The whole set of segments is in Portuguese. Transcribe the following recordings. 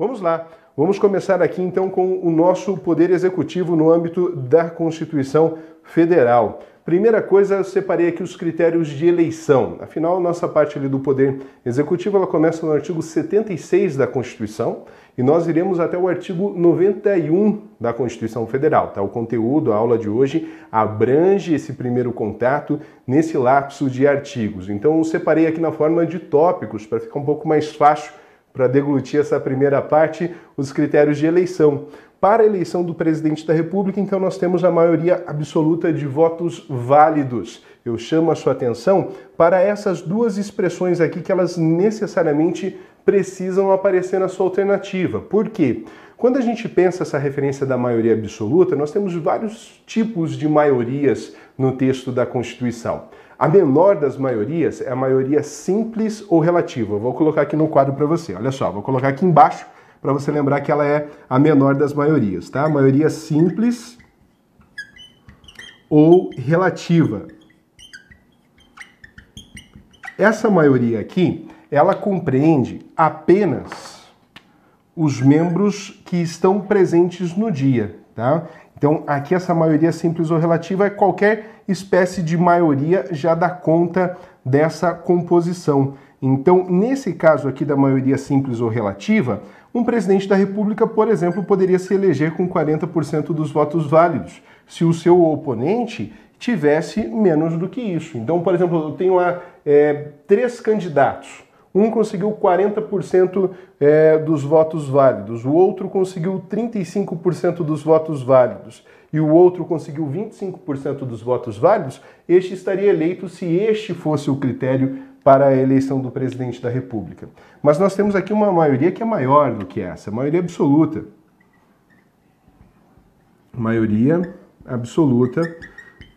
Vamos lá. Vamos começar aqui então com o nosso poder executivo no âmbito da Constituição Federal. Primeira coisa, eu separei aqui os critérios de eleição. Afinal, nossa parte ali do poder executivo, ela começa no artigo 76 da Constituição e nós iremos até o artigo 91 da Constituição Federal. Tá? O conteúdo, a aula de hoje, abrange esse primeiro contato nesse lapso de artigos. Então, eu separei aqui na forma de tópicos para ficar um pouco mais fácil para deglutir essa primeira parte, os critérios de eleição. Para a eleição do presidente da República, então, nós temos a maioria absoluta de votos válidos. Eu chamo a sua atenção para essas duas expressões aqui que elas necessariamente precisam aparecer na sua alternativa. Por quê? Quando a gente pensa essa referência da maioria absoluta, nós temos vários tipos de maiorias no texto da Constituição. A menor das maiorias é a maioria simples ou relativa. Eu vou colocar aqui no quadro para você. Olha só, vou colocar aqui embaixo para você lembrar que ela é a menor das maiorias, tá? Maioria simples ou relativa. Essa maioria aqui, ela compreende apenas os membros que estão presentes no dia, tá? Então, aqui essa maioria simples ou relativa é qualquer espécie de maioria já dá conta dessa composição. Então, nesse caso aqui da maioria simples ou relativa, um presidente da República, por exemplo, poderia se eleger com 40% dos votos válidos, se o seu oponente tivesse menos do que isso. Então, por exemplo, eu tenho lá é, três candidatos. Um conseguiu 40% é, dos votos válidos, o outro conseguiu 35% dos votos válidos e o outro conseguiu 25% dos votos válidos. Este estaria eleito se este fosse o critério para a eleição do presidente da República. Mas nós temos aqui uma maioria que é maior do que essa, maioria absoluta. Maioria absoluta,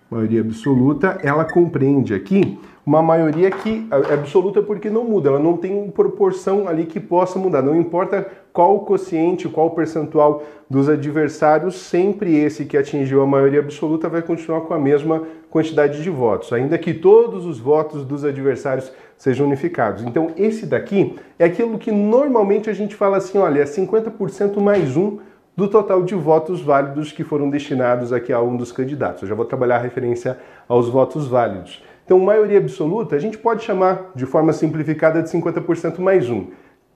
maioria absoluta, ela compreende aqui uma maioria que é absoluta porque não muda, ela não tem proporção ali que possa mudar. Não importa qual o quociente, qual o percentual dos adversários, sempre esse que atingiu a maioria absoluta vai continuar com a mesma quantidade de votos, ainda que todos os votos dos adversários sejam unificados. Então, esse daqui é aquilo que normalmente a gente fala assim, olha, é 50% mais um do total de votos válidos que foram destinados aqui a um dos candidatos. Eu já vou trabalhar a referência aos votos válidos. Então, maioria absoluta, a gente pode chamar de forma simplificada de 50% mais um.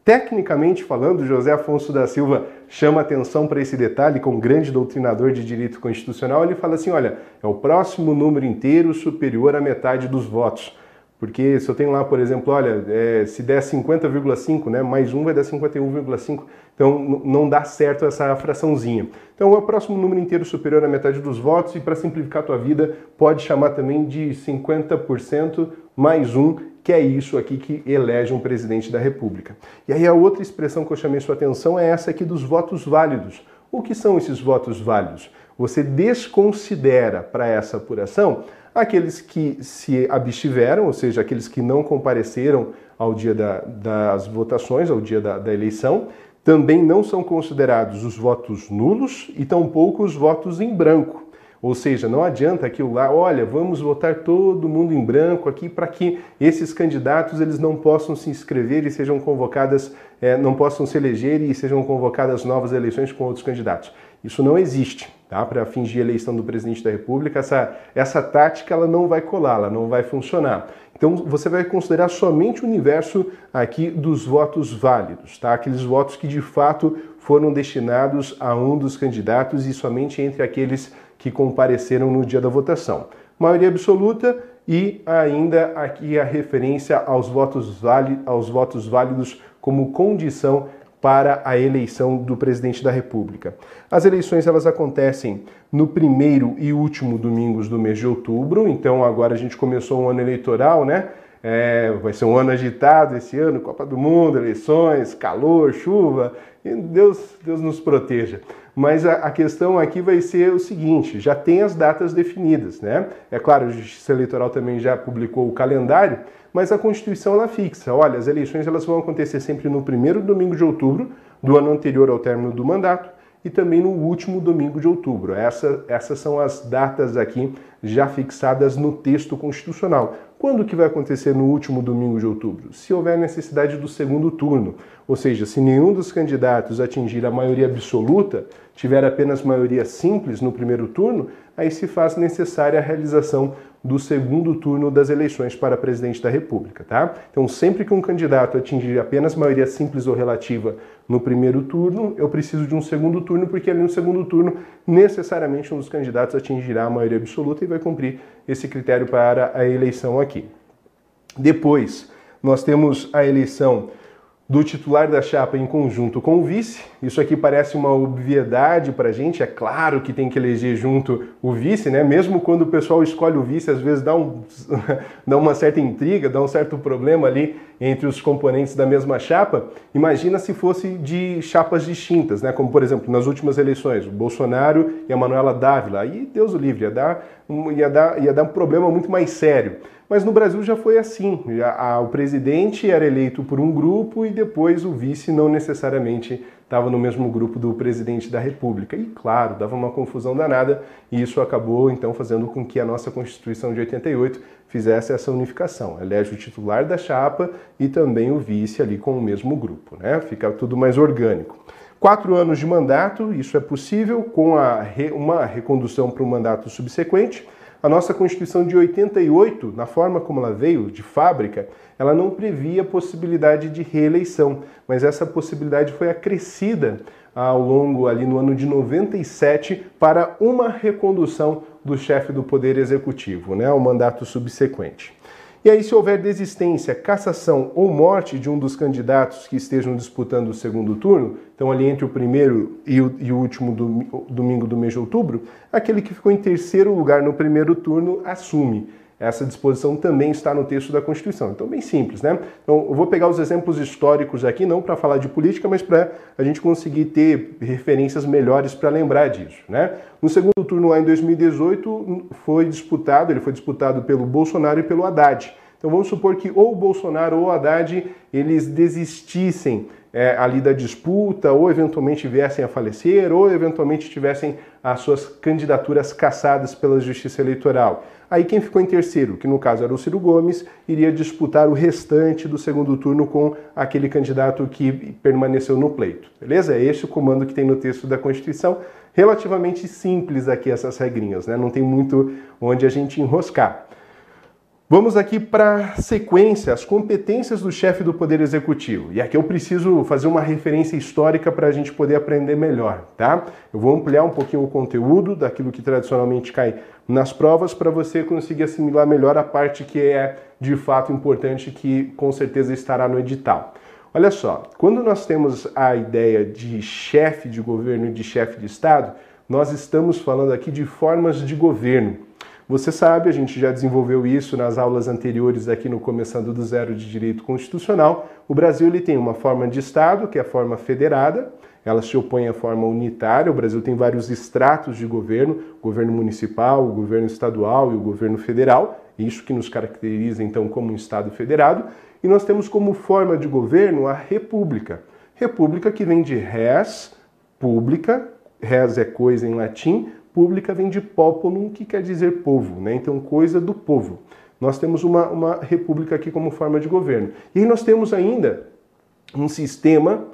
Tecnicamente falando, José Afonso da Silva chama atenção para esse detalhe com um grande doutrinador de direito constitucional. Ele fala assim: olha, é o próximo número inteiro superior à metade dos votos. Porque se eu tenho lá, por exemplo, olha, é, se der 50,5, né, mais um vai dar 51,5, então não dá certo essa fraçãozinha. Então é o próximo número inteiro superior à metade dos votos e para simplificar a tua vida, pode chamar também de 50% mais um, que é isso aqui que elege um presidente da República. E aí a outra expressão que eu chamei sua atenção é essa aqui dos votos válidos. O que são esses votos válidos? Você desconsidera para essa apuração aqueles que se abstiveram, ou seja, aqueles que não compareceram ao dia da, das votações, ao dia da, da eleição, também não são considerados os votos nulos e tampouco os votos em branco. Ou seja, não adianta aquilo lá, olha, vamos votar todo mundo em branco aqui para que esses candidatos eles não possam se inscrever e sejam convocadas, é, não possam se eleger e sejam convocadas novas eleições com outros candidatos. Isso não existe, tá? Para fingir a eleição do presidente da República, essa, essa tática ela não vai colar, ela não vai funcionar. Então você vai considerar somente o universo aqui dos votos válidos, tá? Aqueles votos que de fato foram destinados a um dos candidatos e somente entre aqueles que compareceram no dia da votação. Maioria absoluta e ainda aqui a referência aos votos, aos votos válidos como condição para a eleição do presidente da República. As eleições elas acontecem no primeiro e último domingos do mês de outubro, então agora a gente começou um ano eleitoral, né? É, vai ser um ano agitado esse ano, Copa do Mundo, eleições, calor, chuva, Deus, Deus nos proteja. Mas a, a, questão aqui vai ser o seguinte: já tem as datas definidas, né? É claro, a Justiça Eleitoral também já publicou o calendário, mas a Constituição ela fixa. Olha, as eleições elas vão acontecer sempre no primeiro domingo de outubro do ano anterior ao término do mandato e também no último domingo de outubro. Essa, essas são as datas aqui já fixadas no texto constitucional. Quando que vai acontecer no último domingo de outubro? Se houver necessidade do segundo turno, ou seja, se nenhum dos candidatos atingir a maioria absoluta, tiver apenas maioria simples no primeiro turno, aí se faz necessária a realização do segundo turno das eleições para presidente da República, tá? Então, sempre que um candidato atingir apenas maioria simples ou relativa no primeiro turno, eu preciso de um segundo turno, porque ali no segundo turno, necessariamente um dos candidatos atingirá a maioria absoluta e vai cumprir esse critério para a eleição aqui. Depois, nós temos a eleição do titular da chapa em conjunto com o vice. Isso aqui parece uma obviedade para a gente, é claro que tem que eleger junto o vice, né? Mesmo quando o pessoal escolhe o vice, às vezes dá, um, dá uma certa intriga, dá um certo problema ali entre os componentes da mesma chapa. Imagina se fosse de chapas distintas, né? Como por exemplo nas últimas eleições, o Bolsonaro e a Manuela Dávila. Aí Deus o livre, ia dar, ia dar, ia dar um problema muito mais sério. Mas no Brasil já foi assim. o presidente era eleito por um grupo e depois o vice não necessariamente estava no mesmo grupo do presidente da República. E claro, dava uma confusão danada e isso acabou então fazendo com que a nossa Constituição de 88 fizesse essa unificação. Elege o titular da chapa e também o vice ali com o mesmo grupo, né? Fica tudo mais orgânico. Quatro anos de mandato, isso é possível com a, uma recondução para o mandato subsequente. A nossa Constituição de 88, na forma como ela veio, de fábrica, ela não previa possibilidade de reeleição, mas essa possibilidade foi acrescida ao longo ali no ano de 97 para uma recondução do chefe do Poder Executivo, né, ao mandato subsequente. E aí, se houver desistência, cassação ou morte de um dos candidatos que estejam disputando o segundo turno, então ali entre o primeiro e o, e o último domingo do mês de outubro, aquele que ficou em terceiro lugar no primeiro turno assume. Essa disposição também está no texto da Constituição. Então, bem simples, né? Então, eu vou pegar os exemplos históricos aqui, não para falar de política, mas para a gente conseguir ter referências melhores para lembrar disso, né? No segundo turno, lá em 2018, foi disputado, ele foi disputado pelo Bolsonaro e pelo Haddad. Então, vamos supor que ou Bolsonaro ou Haddad, eles desistissem é, ali da disputa, ou eventualmente viessem a falecer, ou eventualmente tivessem as suas candidaturas cassadas pela Justiça Eleitoral. Aí quem ficou em terceiro, que no caso era o Ciro Gomes, iria disputar o restante do segundo turno com aquele candidato que permaneceu no pleito. Beleza? É esse o comando que tem no texto da Constituição. Relativamente simples aqui essas regrinhas, né? Não tem muito onde a gente enroscar. Vamos aqui para a sequência, as competências do chefe do Poder Executivo. E aqui eu preciso fazer uma referência histórica para a gente poder aprender melhor, tá? Eu vou ampliar um pouquinho o conteúdo daquilo que tradicionalmente cai nas provas para você conseguir assimilar melhor a parte que é de fato importante, que com certeza estará no edital. Olha só, quando nós temos a ideia de chefe de governo e de chefe de Estado, nós estamos falando aqui de formas de governo. Você sabe, a gente já desenvolveu isso nas aulas anteriores aqui no Começando do Zero de Direito Constitucional. O Brasil ele tem uma forma de Estado, que é a forma federada, ela se opõe à forma unitária. O Brasil tem vários estratos de governo, governo municipal, o governo estadual e o governo federal, isso que nos caracteriza então como um Estado federado. E nós temos como forma de governo a república. República que vem de res, pública, res é coisa em latim, pública vem de populum, que quer dizer povo, né? então coisa do povo. Nós temos uma, uma república aqui como forma de governo. E nós temos ainda um sistema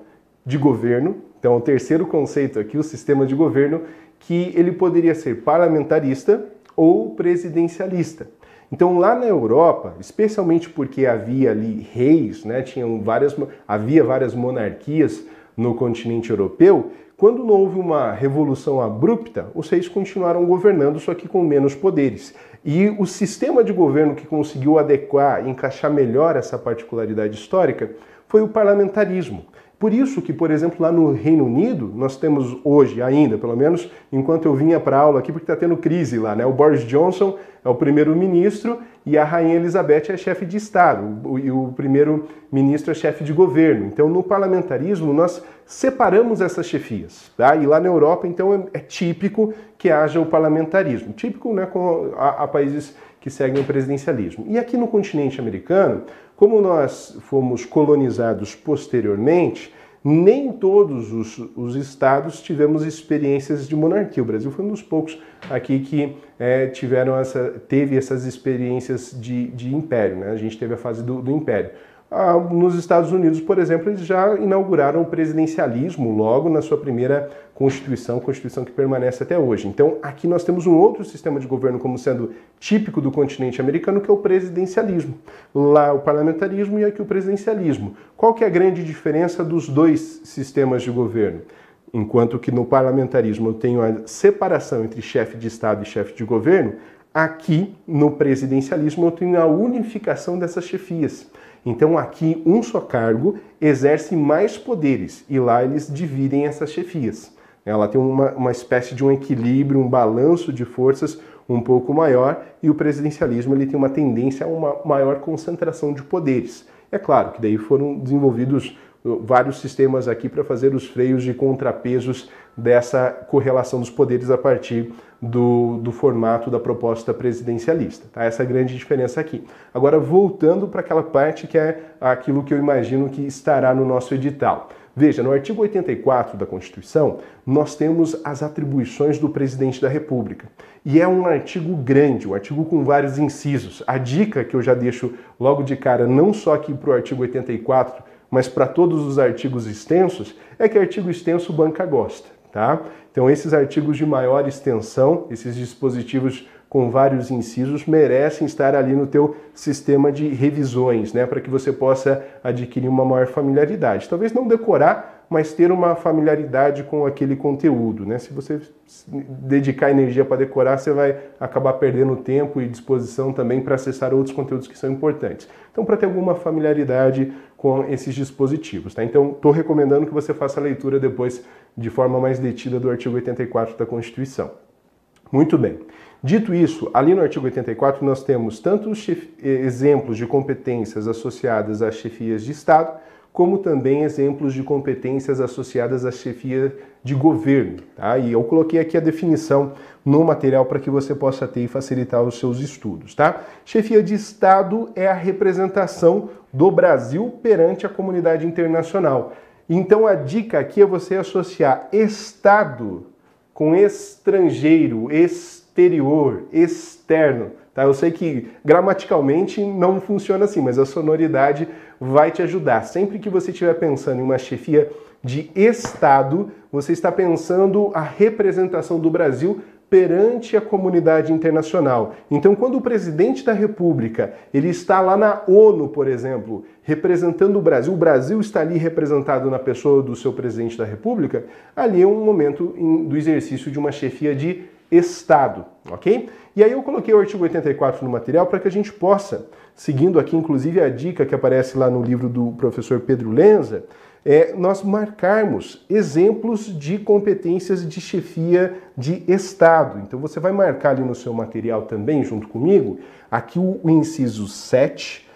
de governo, então o terceiro conceito aqui, o sistema de governo, que ele poderia ser parlamentarista ou presidencialista. Então lá na Europa, especialmente porque havia ali reis, né, tinham várias, havia várias monarquias no continente europeu, quando não houve uma revolução abrupta, os reis continuaram governando, só que com menos poderes. E o sistema de governo que conseguiu adequar e encaixar melhor essa particularidade histórica foi o parlamentarismo. Por isso que, por exemplo, lá no Reino Unido, nós temos hoje ainda, pelo menos enquanto eu vinha para aula aqui, porque está tendo crise lá, né? O Boris Johnson é o primeiro-ministro e a Rainha Elizabeth é chefe de Estado, e o primeiro-ministro é chefe de governo. Então, no parlamentarismo, nós separamos essas chefias. Tá? E lá na Europa, então, é, é típico que haja o parlamentarismo. Típico né, com a, a países que seguem o presidencialismo. E aqui no continente americano, como nós fomos colonizados posteriormente, Nem todos os, os, estados tivemos experiências de monarquia. O Brasil foi um dos poucos aqui que é, tiveram essa, teve essas experiências de, de império. Né? A gente teve a fase do, do império. Ah, nos Estados Unidos, por exemplo, eles já inauguraram o presidencialismo logo na sua primeira Constituição, Constituição que permanece até hoje. Então, aqui nós temos um outro sistema de governo como sendo típico do continente americano, que é o presidencialismo. Lá o parlamentarismo e aqui o presidencialismo. Qual que é a grande diferença dos dois sistemas de governo? Enquanto que no parlamentarismo eu tenho a separação entre chefe de Estado e chefe de governo, aqui no presidencialismo eu tenho a unificação dessas chefias. Então aqui um só cargo exerce mais poderes e lá eles dividem essas chefias. Ela tem uma, uma espécie de um equilíbrio, um balanço de forças um pouco maior e o presidencialismo ele tem uma tendência a uma maior concentração de poderes. É claro que daí foram desenvolvidos vários sistemas aqui para fazer os freios de contrapesos dessa correlação dos poderes a partir do, do formato da proposta presidencialista. Tá? Essa é a grande diferença aqui. Agora, voltando para aquela parte que é aquilo que eu imagino que estará no nosso edital. Veja, no artigo 84 da Constituição, nós temos as atribuições do presidente da República. E é um artigo grande, um artigo com vários incisos. A dica que eu já deixo logo de cara, não só aqui para o artigo 84, mas para todos os artigos extensos, é que artigo extenso banca gosta, tá? Então esses artigos de maior extensão, esses dispositivos com vários incisos merecem estar ali no teu sistema de revisões, né, para que você possa adquirir uma maior familiaridade. Talvez não decorar, mas ter uma familiaridade com aquele conteúdo, né? Se você dedicar energia para decorar, você vai acabar perdendo tempo e disposição também para acessar outros conteúdos que são importantes. Então, para ter alguma familiaridade com esses dispositivos, tá? Então, estou recomendando que você faça a leitura depois de forma mais detida do artigo 84 da Constituição. Muito bem. Dito isso, ali no artigo 84 nós temos tanto os exemplos de competências associadas às chefias de Estado, como também exemplos de competências associadas à chefia de governo. Tá? E eu coloquei aqui a definição no material para que você possa ter e facilitar os seus estudos. Tá? Chefia de Estado é a representação do Brasil perante a comunidade internacional. Então a dica aqui é você associar Estado com estrangeiro, exterior, externo. Tá? Eu sei que gramaticalmente não funciona assim, mas a sonoridade vai te ajudar. Sempre que você estiver pensando em uma chefia de Estado, você está pensando a representação do Brasil perante a comunidade internacional. Então, quando o presidente da República ele está lá na ONU, por exemplo, representando o Brasil, o Brasil está ali representado na pessoa do seu presidente da República, ali é um momento do exercício de uma chefia de Estado, ok? E aí eu coloquei o artigo 84 no material para que a gente possa, seguindo aqui inclusive a dica que aparece lá no livro do professor Pedro Lenza, é nós marcarmos exemplos de competências de chefia de Estado. Então você vai marcar ali no seu material também, junto comigo, aqui o, inciso 7,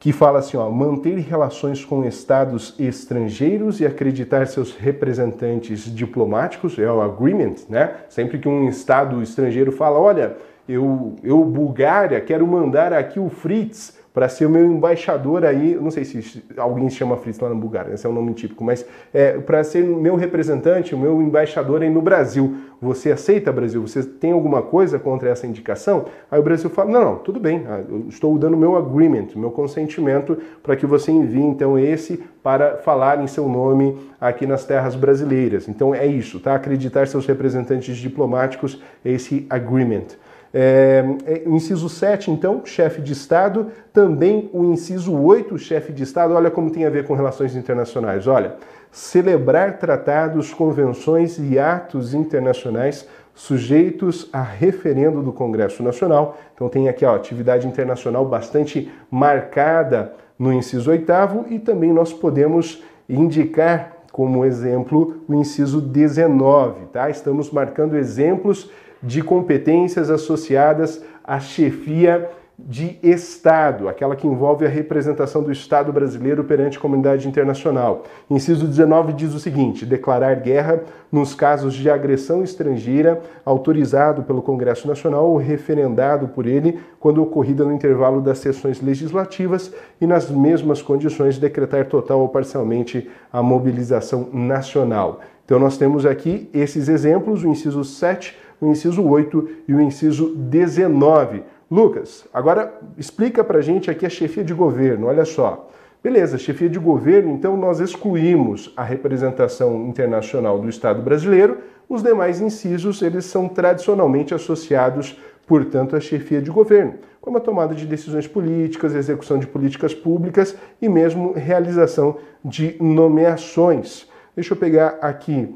que fala assim, ó, manter relações com estados estrangeiros e acreditar seus representantes diplomáticos, é o agreement, né? Sempre que um estado estrangeiro fala, olha, eu, eu Bulgária, quero mandar aqui o Fritz para ser o meu embaixador aí, não sei se alguém se chama Fritz lá na Bulgária, esse é um nome típico, mas é, para ser meu representante, o meu embaixador aí no Brasil. Você aceita, Brasil? Você tem alguma coisa contra essa indicação? Aí o Brasil fala: não, não, tudo bem, ah, eu estou dando meu agreement, meu consentimento para que você envie então esse para falar em seu nome aqui nas terras brasileiras. Então é isso, tá? Acreditar seus representantes diplomáticos, esse agreement. É, é, inciso 7, então, chefe de Estado. Também o inciso 8, chefe de Estado. Olha como tem a ver com relações internacionais. Olha, celebrar tratados, convenções e atos internacionais sujeitos a referendo do Congresso Nacional. Então tem aqui a atividade internacional bastante marcada no inciso 8 e também nós podemos indicar como exemplo o inciso 19, tá? Estamos marcando exemplos de competências associadas à chefia de Estado, aquela que envolve a representação do Estado brasileiro perante a comunidade internacional. Inciso 19 diz o seguinte: declarar guerra nos casos de agressão estrangeira autorizado pelo Congresso Nacional ou referendado por ele quando ocorrida no intervalo das sessões legislativas e nas mesmas condições decretar total ou parcialmente a mobilização nacional. Então nós temos aqui esses exemplos, o inciso 7, o inciso 8 e o inciso 19 Lucas, agora explica para a gente aqui a chefia de governo, olha só. Beleza, chefia de governo, então nós excluímos a representação internacional do Estado brasileiro, os demais incisos, eles são tradicionalmente associados, portanto, à chefia de governo, como a tomada de decisões políticas, execução de políticas públicas e mesmo realização de nomeações. Deixa eu pegar aqui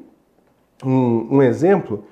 um, um exemplo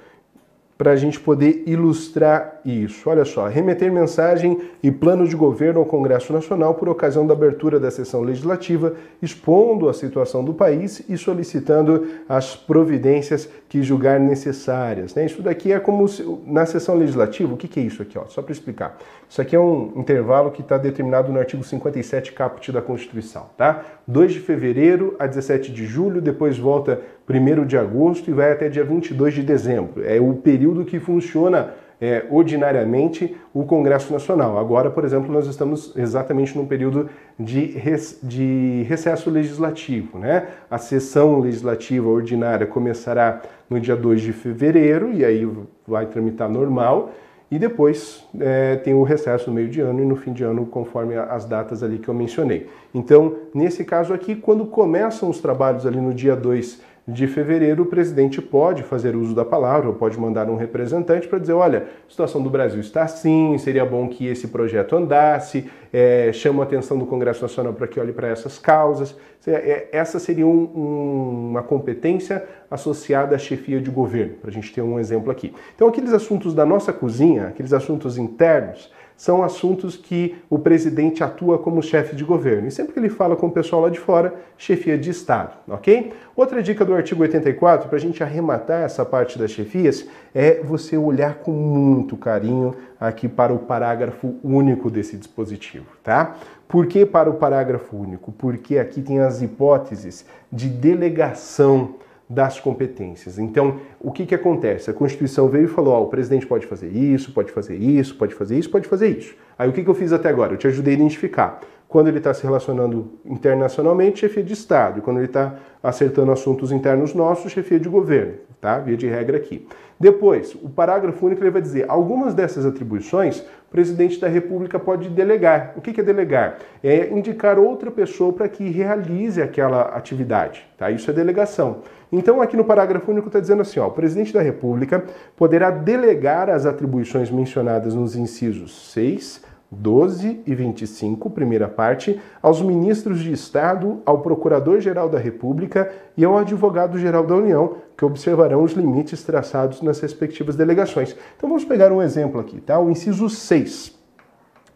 para a gente poder ilustrar isso. Olha só, remeter mensagem e plano de governo ao Congresso Nacional por ocasião da abertura da sessão legislativa, expondo a situação do país e solicitando as providências que julgar necessárias. Né? Isso daqui é como se, na sessão legislativa, o que, que é isso aqui? Ó? Só para explicar. Isso aqui é um intervalo que está determinado no artigo 57 caput da Constituição. Tá? 2 de fevereiro a 17 de julho, depois volta 1 de agosto e vai até dia 22 de dezembro. É o período que funciona é, ordinariamente o Congresso Nacional. Agora, por exemplo, nós estamos exatamente num período de, res, de recesso legislativo. Né? A sessão legislativa ordinária começará no dia 2 de fevereiro e aí vai tramitar normal. E depois é, tem o recesso no meio de ano e no fim de ano, conforme as datas ali que eu mencionei. Então, nesse caso aqui, quando começam os trabalhos ali no dia 2 de fevereiro, o presidente pode fazer uso da palavra, ou pode mandar um representante para dizer: olha, a situação do Brasil está assim, seria bom que esse projeto andasse, é, chama a atenção do Congresso Nacional para que olhe para essas causas. É, essa seria um, uma competência associada à chefia de governo, para a gente ter um exemplo aqui. Então, aqueles assuntos da nossa cozinha, aqueles assuntos internos, são assuntos que o presidente atua como chefe de governo. E sempre que ele fala com o pessoal lá de fora, chefia de Estado, ok? Outra dica do artigo 84, para a gente arrematar essa parte das chefias, é você olhar com muito carinho aqui para o parágrafo único desse dispositivo, tá? Por que para o parágrafo único? Porque aqui tem as hipóteses de delegação das competências. Então, o que, que acontece? A Constituição veio e falou: ó, o presidente pode fazer isso, pode fazer isso, pode fazer isso, pode fazer isso. Aí o que, que eu fiz até agora? Eu te ajudei a identificar. Quando ele está se relacionando internacionalmente, chefia de Estado. E quando ele está acertando assuntos internos nossos, chefia de governo. Tá? Via de regra aqui. Depois, o parágrafo único ele vai dizer: algumas dessas atribuições o presidente da República pode delegar. O que é delegar? É indicar outra pessoa para que realize aquela atividade. Tá? Isso é delegação. Então, aqui no parágrafo único está dizendo assim: ó, o presidente da República poderá delegar as atribuições mencionadas nos incisos 6, 12 e 25, primeira parte, aos ministros de Estado, ao Procurador-Geral da República e ao Advogado-Geral da União, que observarão os limites traçados nas respectivas delegações. Então vamos pegar um exemplo aqui, tá? O inciso 6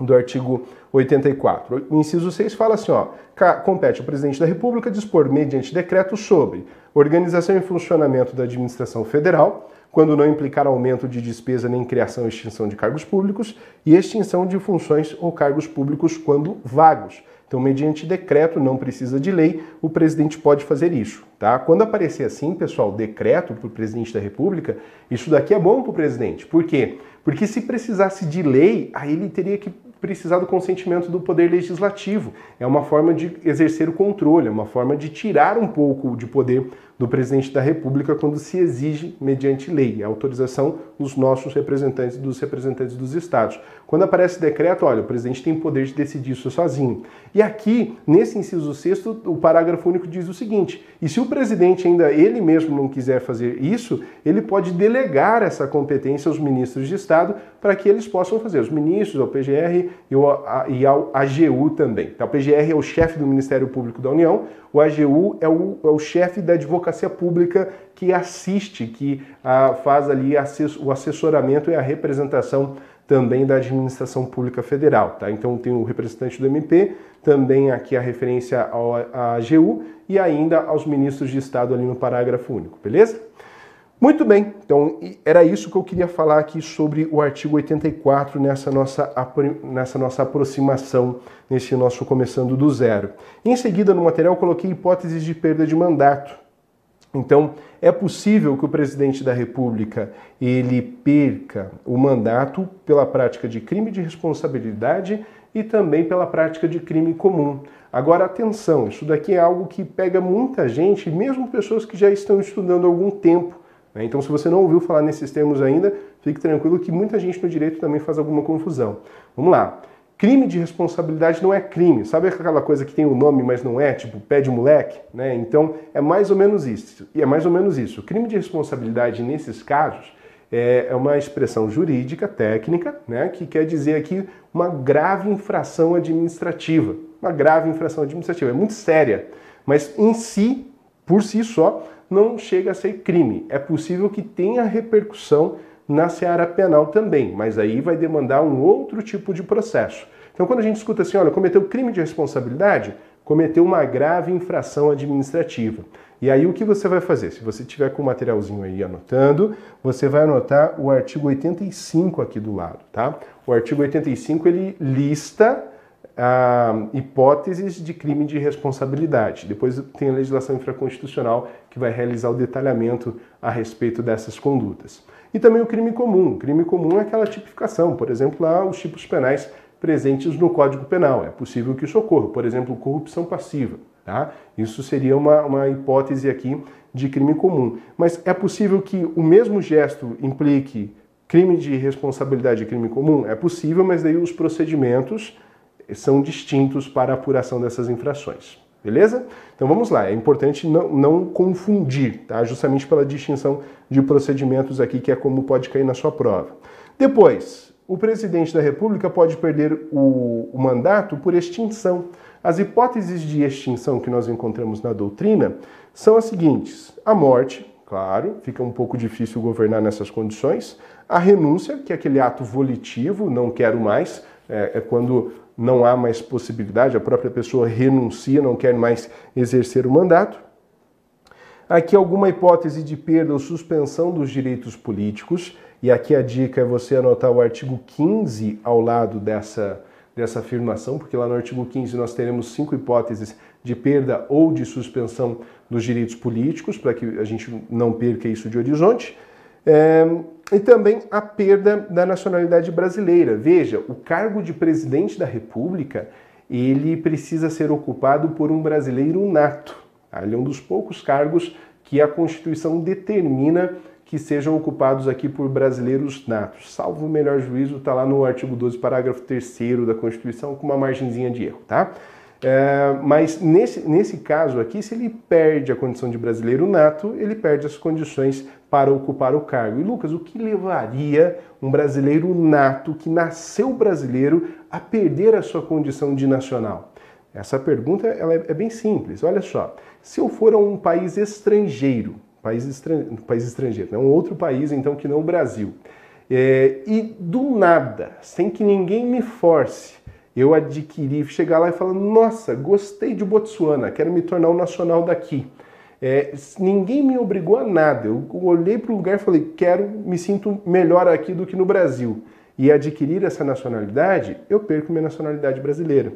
do artigo 84. O inciso 6 fala assim, ó, compete ao presidente da República dispor mediante decreto sobre organização e funcionamento da administração federal, quando não implicar aumento de despesa nem criação ou extinção de cargos públicos, e extinção de funções ou cargos públicos quando vagos. Então, mediante decreto, não precisa de lei, o presidente pode fazer isso, tá? Quando aparecer assim, pessoal, decreto para o presidente da República, isso daqui é bom para o presidente. Por quê? Porque se precisasse de lei, aí ele teria que precisar do consentimento do poder legislativo. É uma forma de exercer o controle, é uma forma de tirar um pouco de poder do presidente da República quando se exige mediante lei, a autorização dos nossos representantes, dos representantes dos estados. Quando aparece decreto, olha, o presidente tem poder de decidir isso sozinho. E aqui, nesse inciso sexto, o parágrafo único diz o seguinte: e se o presidente ainda ele mesmo não quiser fazer isso, ele pode delegar essa competência aos ministros de Estado para que eles possam fazer. Os ministros, ao PGR e ao AGU também. Então, o PGR é o chefe do Ministério Público da União, o AGU é o, é o chefe da advocacia pública que assiste, que ah, faz ali o assessoramento e a representação também da administração pública federal. Tá? Então tem o representante do MP, também aqui a referência ao, à AGU e ainda aos ministros de Estado ali no parágrafo único, beleza? Muito bem, então era isso que eu queria falar aqui sobre o artigo 84 nessa nossa, nessa nossa aproximação, nesse nosso começando do zero. Em seguida, no material, eu coloquei hipóteses de perda de mandato. Então, é possível que o presidente da República ele perca o mandato pela prática de crime de responsabilidade e também pela prática de crime comum. Agora, atenção, isso daqui é algo que pega muita gente, mesmo pessoas que já estão estudando há algum tempo? Então, se você não ouviu falar nesses termos ainda, fique tranquilo que muita gente no direito também faz alguma confusão. Vamos lá. Crime de responsabilidade não é crime. Sabe aquela coisa que tem o um nome, mas não é, tipo pé de moleque? Né? Então, é mais ou menos isso. E é mais ou menos isso. O crime de responsabilidade, nesses casos, é, é uma expressão jurídica, técnica, né, que quer dizer aqui uma grave infração administrativa. Uma grave infração administrativa. É muito séria. Mas em si, por si só, não chega a ser crime. É possível que tenha repercussão na seara penal também, mas aí vai demandar um outro tipo de processo. Então, quando a gente escuta assim, olha, cometeu crime de responsabilidade, cometeu uma grave infração administrativa. E aí o que você vai fazer? Se você tiver com o materialzinho aí anotando, você vai anotar o artigo 85 aqui do lado, tá? O artigo 85 ele lista ah, hipóteses de crime de responsabilidade. Depois tem a legislação infraconstitucional que vai realizar o detalhamento a respeito dessas condutas. E também o crime comum. O crime comum é aquela tipificação, por exemplo, lá os tipos penais presentes no Código Penal. É possível que isso ocorra, por exemplo, corrupção passiva. Tá? Isso seria uma, uma hipótese aqui de crime comum. Mas é possível que o mesmo gesto implique crime de responsabilidade e crime comum? É possível, mas daí os procedimentos são distintos para a apuração dessas infrações. Beleza? Então vamos lá, é importante não, não, confundir, tá? justamente pela distinção de procedimentos aqui, que é como pode cair na sua prova. Depois, o presidente da República pode perder o, o mandato por extinção. As hipóteses de extinção que nós encontramos na doutrina são as seguintes: a morte, claro, fica um pouco difícil governar nessas condições, a renúncia, que é aquele ato volitivo, não quero mais, é, é quando não há mais possibilidade, a própria pessoa renuncia, não quer mais exercer o mandato. Aqui alguma hipótese de perda ou suspensão dos direitos políticos, e aqui a dica é você anotar o artigo 15 ao lado dessa, dessa afirmação, porque lá no artigo 15 nós teremos cinco hipóteses de perda ou de suspensão dos direitos políticos, para que a gente não perca isso de horizonte. É, e também a perda da nacionalidade brasileira. Veja, o cargo de presidente da República ele precisa ser ocupado por um brasileiro nato. Ele é um dos poucos cargos que a Constituição determina que sejam ocupados aqui por brasileiros natos. Salvo o melhor juízo, está lá no artigo 12, parágrafo 3 da Constituição, com uma margenzinha de erro, tá? É, mas nesse, nesse caso aqui, se ele perde a condição de brasileiro nato, ele perde as condições para ocupar o cargo. E Lucas, o que levaria um brasileiro nato, que nasceu brasileiro, a perder a sua condição de nacional? Essa pergunta ela é, é bem simples. Olha só, se eu for a um país estrangeiro, país, estran... país estrangeiro, né? um outro país então que não o Brasil, é, e do nada, sem que ninguém me force, eu adquiri, chegar lá e falar, nossa, gostei de Botsuana, quero me tornar um nacional daqui. É, ninguém me obrigou a nada. Eu olhei para o lugar e falei, quero, me sinto melhor aqui do que no Brasil. E adquirir essa nacionalidade, eu perco minha nacionalidade brasileira.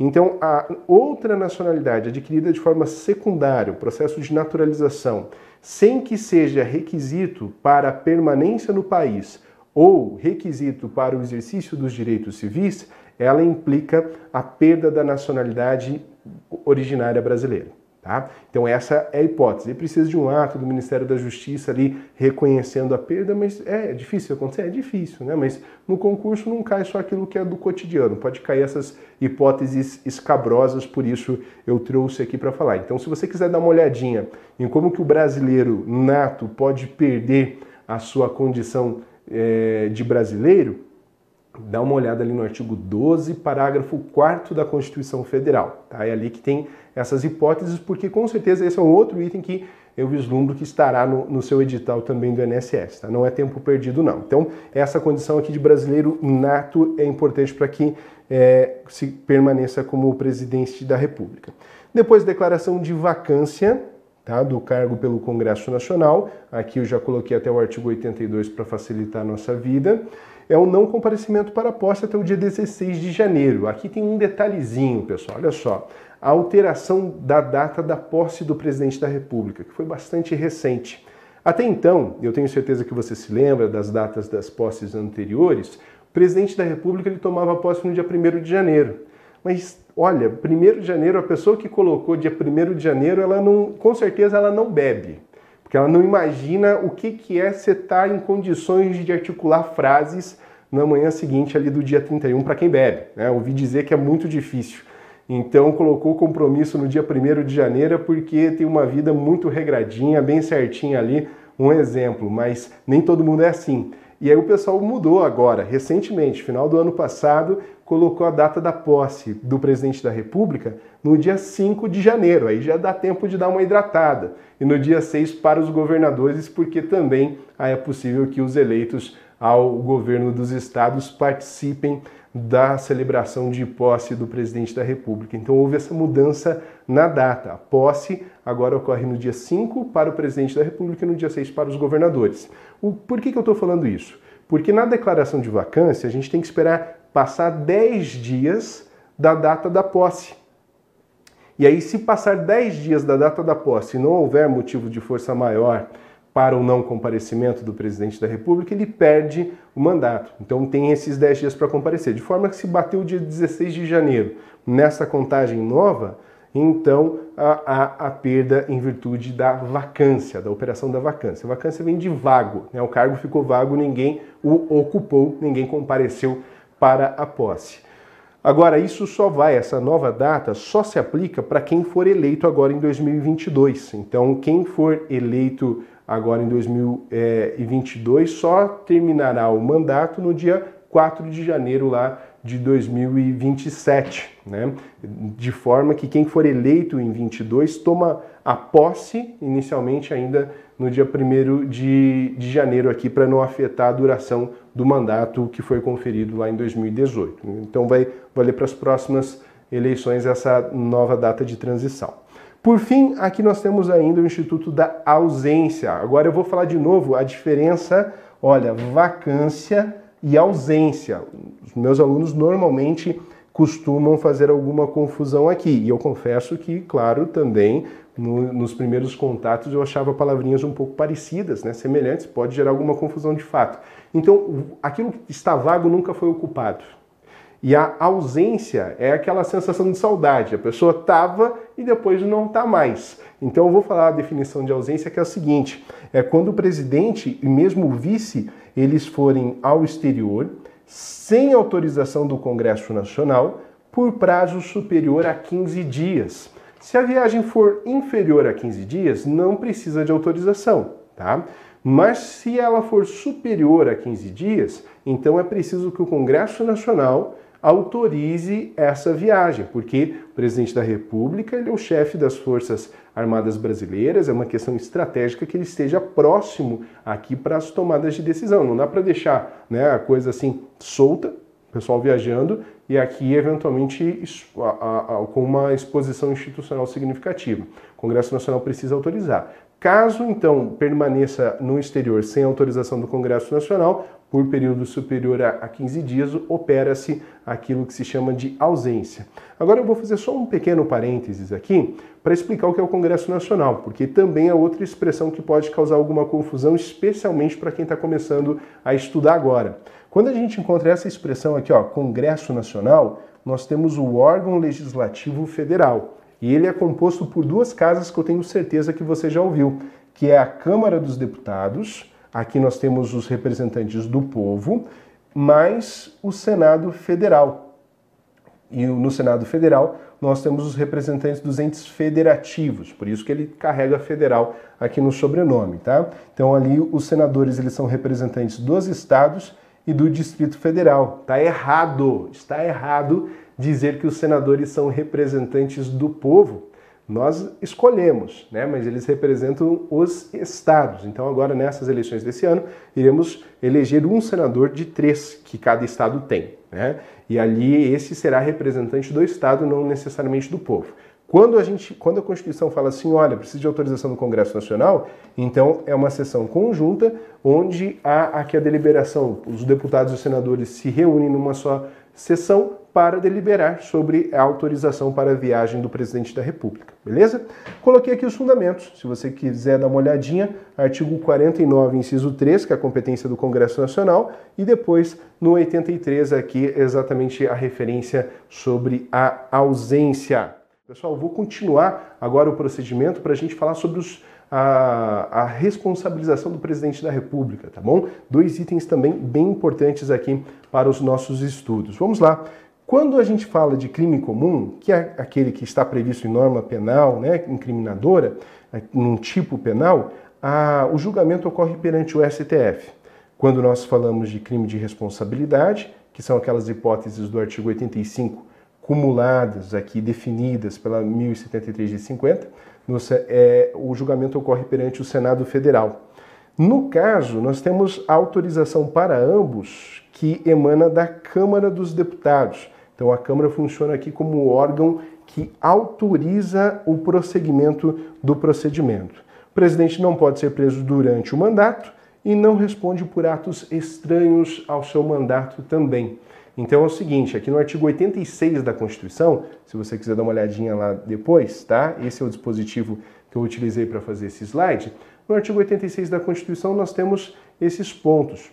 Então, a outra nacionalidade adquirida de forma secundária, o processo de naturalização, sem que seja requisito para a permanência no país ou requisito para o exercício dos direitos civis, ela implica a perda da nacionalidade originária brasileira. Tá? Então essa é a hipótese. E precisa de um ato do Ministério da Justiça ali reconhecendo a perda, mas é, é difícil acontecer? É difícil, né? Mas no concurso não cai só aquilo que é do cotidiano, pode cair essas hipóteses escabrosas, por isso eu trouxe aqui para falar. Então se você quiser dar uma olhadinha em como que o brasileiro nato pode perder a sua condição é, de brasileiro, dá uma olhada ali no artigo 12, parágrafo 4 da Constituição Federal. Tá? É ali que tem essas hipóteses, porque com certeza esse é um outro item que eu vislumbro que estará no, no seu edital também do INSS. Tá? Não é tempo perdido, não. Então, essa condição aqui de brasileiro nato é importante para que é, se permaneça como presidente da República. Depois, declaração de vacância, tá, do cargo pelo Congresso Nacional. Aqui eu já coloquei até o artigo 82 para facilitar a nossa vida. É o não comparecimento para a posse até o dia 16 de janeiro. Aqui tem um detalhezinho, pessoal. Olha só. A alteração da data da posse do presidente da República, que foi bastante recente. Até então, eu tenho certeza que você se lembra das datas das posses anteriores, o presidente da República ele tomava posse no dia 1 de janeiro. Mas olha, 1 de janeiro, a pessoa que colocou dia 1 de janeiro, ela não, com certeza ela não bebe. Porque ela não imagina o que, que é você estar tá em condições de articular frases na manhã seguinte ali do dia 31 para quem bebe. Né? Ouvi dizer que é muito difícil. Então colocou compromisso no dia 1 de janeiro porque tem uma vida muito regradinha, bem certinha ali, um exemplo, mas nem todo mundo é assim. E aí o pessoal mudou agora, recentemente, final do ano passado, colocou a data da posse do presidente da República no dia 5 de janeiro. Aí já dá tempo de dar uma hidratada. E no dia 6 para os governadores, porque também é possível que os eleitos ao governo dos estados participem da celebração de posse do presidente da República. Então houve essa mudança na data. A posse agora ocorre no dia 5 para o presidente da República e no dia 6 para os governadores. O, por que, que eu estou falando isso? Porque na declaração de vacância a gente tem que esperar passar 10 dias da data da posse. E aí, se passar 10 dias da data da posse e não houver motivo de força maior para o não comparecimento do presidente da República, ele perde o mandato. Então tem esses 10 dias para comparecer. De forma que se bateu o dia 16 de janeiro nessa contagem nova, então a, a, a, perda em virtude da vacância, da operação da vacância. A vacância vem de vago, né? o cargo ficou vago, ninguém o ocupou, ninguém compareceu para a posse. Agora, isso só vai, essa nova data só se aplica para quem for eleito agora em 2022. Então, quem for eleito agora em 2022 só terminará o mandato no dia 4 de janeiro lá de 2027, né? De forma que quem for eleito em 22 toma a posse inicialmente ainda no dia 1 de, de janeiro aqui para não afetar a duração do mandato que foi conferido lá em 2018. Então vai valer para as próximas eleições essa nova data de transição. Por fim, aqui nós temos ainda o Instituto da Ausência. Agora eu vou falar de novo a diferença, olha, vacância e ausência. Os meus alunos normalmente costumam fazer alguma confusão aqui. E eu confesso que, claro, também no, nos primeiros contatos eu achava palavrinhas um pouco parecidas, né, semelhantes, pode gerar alguma confusão de fato. Então, aquilo que está vago nunca foi ocupado. E a ausência é aquela sensação de saudade. A pessoa estava e depois não está mais. Então eu vou falar a definição de ausência que é a seguinte: é quando o presidente e mesmo o vice eles forem ao exterior sem autorização do Congresso Nacional por prazo superior a 15 dias. Se a viagem for inferior a 15 dias, não precisa de autorização, tá? Mas se ela for superior a 15 dias, então é preciso que o Congresso Nacional autorize essa viagem, porque o presidente da República ele é o chefe das Forças Armadas Brasileiras, é uma questão estratégica que ele esteja próximo aqui para as tomadas de decisão. Não dá para deixar né, a coisa assim solta, o pessoal viajando, e aqui eventualmente a, a, a, com uma exposição institucional significativa. O Congresso Nacional precisa autorizar. Caso então permaneça no exterior sem autorização do Congresso Nacional, por período superior a 15 dias, opera-se aquilo que se chama de ausência. Agora eu vou fazer só um pequeno parênteses aqui para explicar o que é o Congresso Nacional, porque também é outra expressão que pode causar alguma confusão, especialmente para quem está começando a estudar agora. Quando a gente encontra essa expressão aqui, ó, Congresso Nacional, nós temos o órgão legislativo federal. E ele é composto por duas casas que eu tenho certeza que você já ouviu, que é a Câmara dos Deputados Aqui nós temos os representantes do povo, mais o Senado Federal. E no Senado Federal nós temos os representantes dos entes federativos, por isso que ele carrega federal aqui no sobrenome, tá? Então ali os senadores eles são representantes dos estados e do Distrito Federal. Tá errado, está errado dizer que os senadores são representantes do povo. Nós escolhemos, né? mas eles representam os estados. Então, agora nessas eleições desse ano, iremos eleger um senador de três que cada estado tem. Né? E ali esse será representante do estado, não necessariamente do povo. Quando a gente, quando a Constituição fala assim, olha, precisa de autorização do Congresso Nacional, então é uma sessão conjunta onde há aqui a deliberação, os deputados e os senadores se reúnem numa só sessão para deliberar sobre a autorização para a viagem do presidente da República, beleza? Coloquei aqui os fundamentos, se você quiser dar uma olhadinha, artigo 49, inciso 3, que é a competência do Congresso Nacional, e depois no 83 aqui exatamente a referência sobre a ausência. Pessoal, vou continuar agora o procedimento para a gente falar sobre os, a, a, responsabilização do presidente da República, tá bom? Dois itens também bem importantes aqui para os nossos estudos. Vamos lá. Quando a gente fala de crime comum, que é aquele que está previsto em norma penal, né, incriminadora, num tipo penal, a, o julgamento ocorre perante o STF. Quando nós falamos de crime de responsabilidade, que são aquelas hipóteses do artigo 85 cumuladas aqui, definidas pela 1073 de 50, no, é, o julgamento ocorre perante o Senado Federal. No caso, nós temos autorização para ambos que emana da Câmara dos Deputados. Então a Câmara funciona aqui como o órgão que autoriza o prosseguimento do procedimento. O presidente não pode ser preso durante o mandato e não responde por atos estranhos ao seu mandato também. Então é o seguinte, aqui no artigo 86 da Constituição, se você quiser dar uma olhadinha lá depois, tá? Esse é o dispositivo que eu utilizei para fazer esse slide. No artigo 86 da Constituição nós temos esses pontos.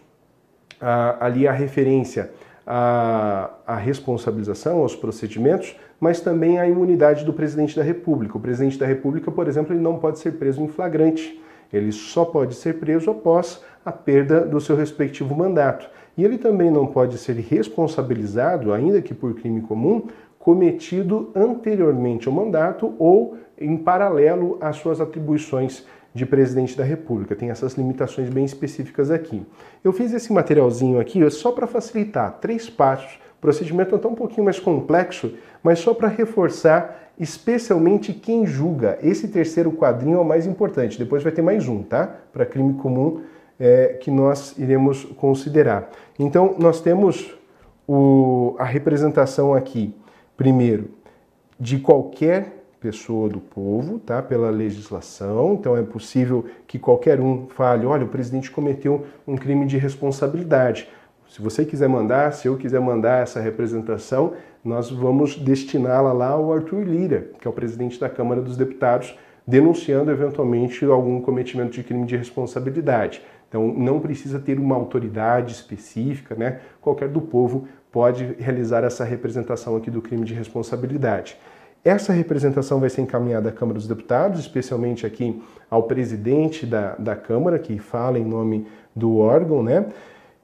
Ali a referência à, à responsabilização, aos procedimentos, mas também à imunidade do presidente da República. O presidente da República, por exemplo, ele não pode ser preso em flagrante. Ele só pode ser preso após a perda do seu respectivo mandato. E ele também não pode ser responsabilizado, ainda que por crime comum, cometido anteriormente ao mandato ou em paralelo às suas atribuições de presidente da República. Tem essas limitações bem específicas aqui. Eu fiz esse materialzinho aqui só para facilitar, três passos. O procedimento é até um pouquinho mais complexo, mas só para reforçar especialmente quem julga. Esse terceiro quadrinho é o mais importante. Depois vai ter mais um, tá? Para crime comum é, que nós iremos considerar. Então, nós temos o, a representação aqui, primeiro, de qualquer pessoa do povo, tá? Pela legislação. Então é possível que qualquer um fale: olha, o presidente cometeu um crime de responsabilidade. Se você quiser mandar, se eu quiser mandar essa representação, nós vamos destiná-la lá ao Arthur Lira, que é o presidente da Câmara dos Deputados, denunciando eventualmente algum cometimento de crime de responsabilidade. Então não precisa ter uma autoridade específica, né? Qualquer do povo pode realizar essa representação aqui do crime de responsabilidade. Essa representação vai ser encaminhada à Câmara dos Deputados, especialmente aqui ao presidente da, da Câmara, que fala em nome do órgão, né?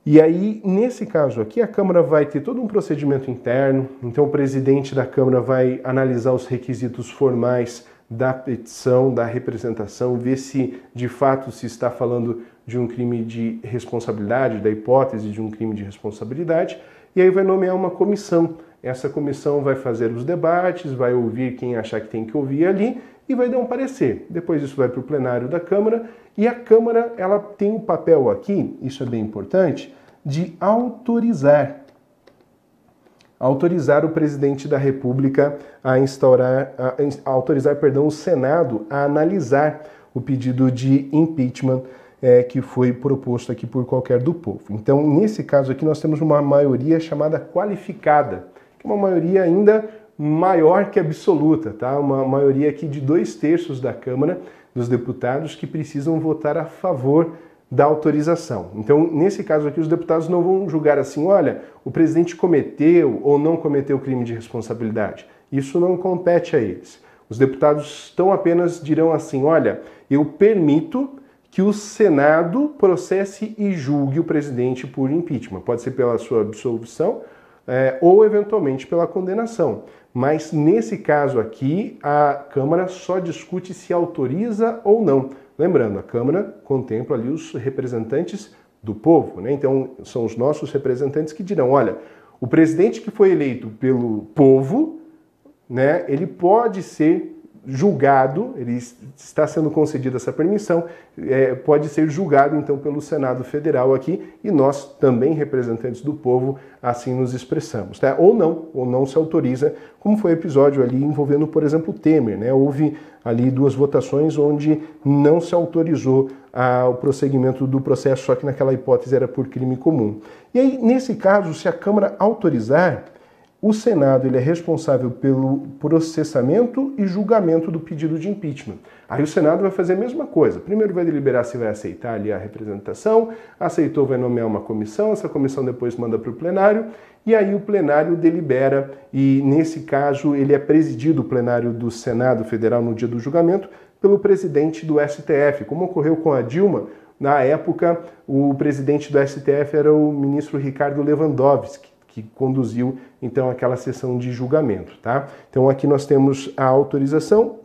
E aí, nesse caso aqui, a Câmara vai ter todo um procedimento interno, então o presidente da Câmara vai analisar os requisitos formais da petição, da representação, ver se de fato se está falando de um crime de responsabilidade, da hipótese de um crime de responsabilidade, e aí vai nomear uma comissão. Essa comissão vai fazer os debates, vai ouvir quem achar que tem que ouvir ali e vai dar um parecer. Depois isso vai para o plenário da Câmara e a Câmara ela tem um papel aqui, isso é bem importante, de autorizar autorizar o presidente da República a instaurar, a, a autorizar, perdão, o Senado a analisar o pedido de impeachment é, que foi proposto aqui por qualquer do povo. Então, nesse caso aqui, nós temos uma maioria chamada qualificada, uma maioria ainda maior que absoluta, tá? Uma maioria aqui de dois terços da Câmara dos Deputados que precisam votar a favor da autorização. Então, nesse caso aqui, os deputados não vão julgar assim, olha, o presidente cometeu ou não cometeu crime de responsabilidade. Isso não compete a eles. Os deputados tão apenas dirão assim, olha, eu permito que o Senado processe e julgue o presidente por impeachment. Pode ser pela sua absolvição é, ou, eventualmente, pela condenação. Mas, nesse caso aqui, a Câmara só discute se autoriza ou não. Lembrando, a Câmara contempla ali os representantes do povo, né? Então, são os nossos representantes que dirão: olha, o presidente que foi eleito pelo povo, né, ele pode ser julgado, ele está sendo concedida essa permissão, é, pode ser julgado então pelo Senado Federal aqui e nós também representantes do povo assim nos expressamos, tá? Ou não, ou não se autoriza, como foi o episódio ali envolvendo, por exemplo, Temer, né? Houve ali duas votações onde não se autorizou o prosseguimento do processo, só que naquela hipótese era por crime comum. E aí, nesse caso, se a Câmara autorizar, o Senado ele é responsável pelo processamento e julgamento do pedido de impeachment. Aí o Senado vai fazer a mesma coisa. Primeiro vai deliberar se vai aceitar ali a representação, aceitou, vai nomear uma comissão, essa comissão depois manda para o plenário, e aí o plenário delibera, e nesse caso ele é presidido, o plenário do Senado Federal no dia do julgamento, pelo presidente do STF, como ocorreu com a Dilma. Na época, o presidente do STF era o ministro Ricardo Lewandowski que conduziu então aquela sessão de julgamento, tá? Então aqui nós temos a autorização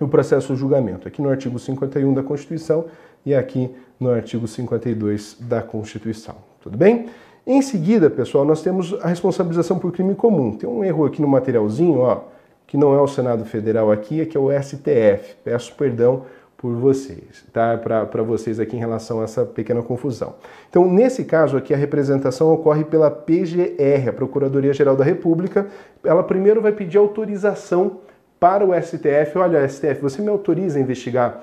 e o processo de julgamento, aqui no artigo 51 da Constituição e aqui no artigo 52 da Constituição. Tudo bem? Em seguida, pessoal, nós temos a responsabilização por crime comum. Tem um erro aqui no materialzinho, ó, que não é o Senado Federal aqui, é que é o STF. Peço perdão por vocês, tá? Para vocês aqui em relação a essa pequena confusão. Então, nesse caso aqui, a representação ocorre pela PGR, a Procuradoria-Geral da República. Ela primeiro vai pedir autorização para o STF. Olha, STF, você me autoriza a investigar,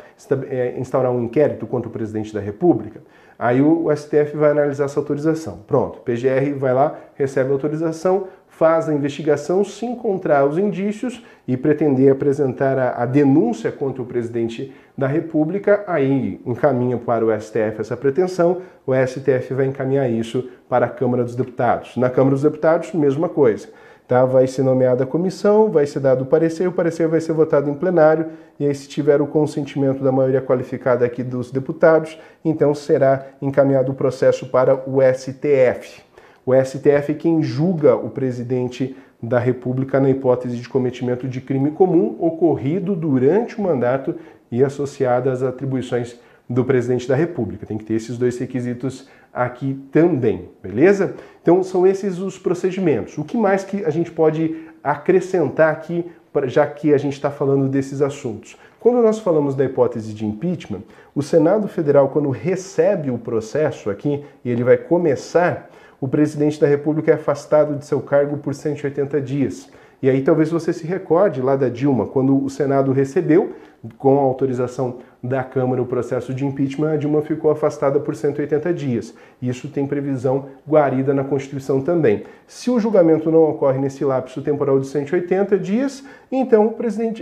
é, instaurar um inquérito contra o presidente da República? Aí o STF vai analisar essa autorização. Pronto, PGR vai lá, recebe a autorização, faz a investigação, se encontrar os indícios e pretender apresentar a, a, denúncia contra o presidente da República, aí encaminha para o STF essa pretensão, o STF vai encaminhar isso para a Câmara dos Deputados. Na Câmara dos Deputados, mesma coisa. Tá? Vai ser nomeada a comissão, vai ser dado o parecer, o parecer vai ser votado em plenário, e aí, se tiver o consentimento da maioria qualificada aqui dos deputados, então será encaminhado o processo para o STF. O STF é quem julga o presidente da República na hipótese de cometimento de crime comum ocorrido durante o mandato e associado às atribuições do presidente da República. Tem que ter esses dois requisitos aqui também, beleza? Então são esses os procedimentos. O que mais que a gente pode acrescentar aqui, já que a gente está falando desses assuntos? Quando nós falamos da hipótese de impeachment, o Senado Federal, quando recebe o processo aqui e ele vai começar, o presidente da República é afastado de seu cargo por 180 dias. E aí talvez você se recorde lá da Dilma, quando o Senado recebeu, com a autorização da Câmara, o processo de impeachment, a Dilma ficou afastada por 180 dias. Isso tem previsão guarida na Constituição também. Se o julgamento não ocorre nesse lapso temporal de 180 dias, então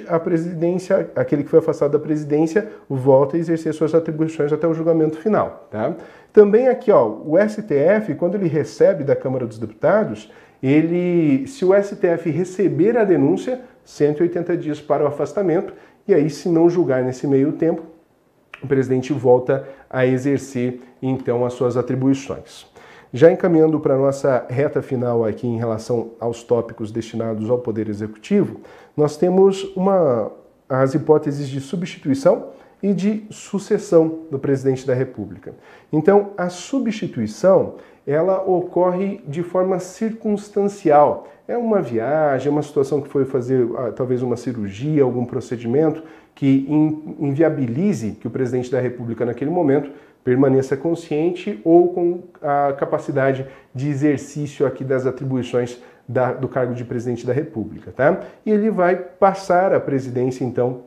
a presidência, aquele que foi afastado da presidência, volta a exercer suas atribuições até o julgamento final. Tá? Também aqui, ó, o STF, quando ele recebe da Câmara dos Deputados, ele, se o STF receber a denúncia, 180 dias para o afastamento, e aí, se não julgar nesse meio tempo, o presidente volta a exercer então as suas atribuições. Já encaminhando para a nossa reta final aqui em relação aos tópicos destinados ao Poder Executivo, nós temos uma, as hipóteses de substituição e de sucessão do presidente da República. Então, a substituição ela ocorre de forma circunstancial. É uma viagem, é uma situação que foi fazer ah, talvez uma cirurgia, algum procedimento que inviabilize que o presidente da República naquele momento permaneça consciente ou com a capacidade de exercício aqui das atribuições da, do cargo de presidente da República, tá? E ele vai passar a presidência então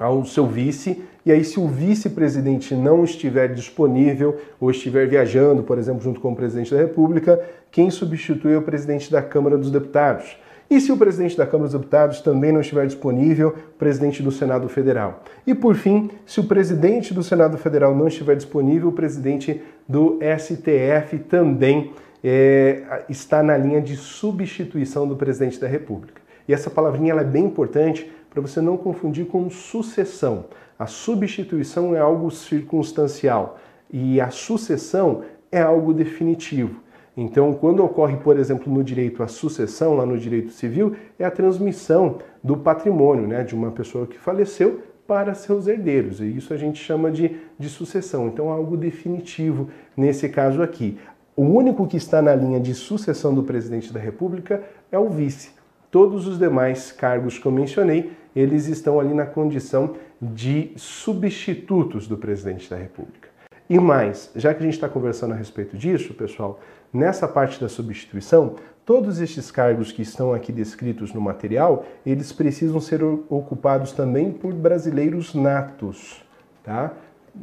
ao seu vice, e aí se o vice-presidente não estiver disponível ou estiver viajando, por exemplo, junto com o presidente da República, quem substitui é o presidente da Câmara dos Deputados. E se o presidente da Câmara dos Deputados também não estiver disponível, presidente do Senado Federal. E por fim, se o presidente do Senado Federal não estiver disponível, o presidente do STF também é, está na linha de substituição do presidente da República. E essa palavrinha é bem importante para você não confundir com sucessão. A substituição é algo circunstancial e a sucessão é algo definitivo. Então, quando ocorre, por exemplo, no direito à sucessão, lá no direito civil, é a transmissão do patrimônio né, de uma pessoa que faleceu para seus herdeiros. E isso a gente chama de, de sucessão. Então, é algo definitivo nesse caso aqui. O único que está na linha de sucessão do presidente da República é o vice. Todos os demais cargos que eu mencionei, eles estão ali na condição de substitutos do presidente da República. E mais, já que a gente está conversando a respeito disso, pessoal, nessa parte da substituição, todos estes cargos que estão aqui descritos no material, eles precisam ser ocupados também por brasileiros natos, tá?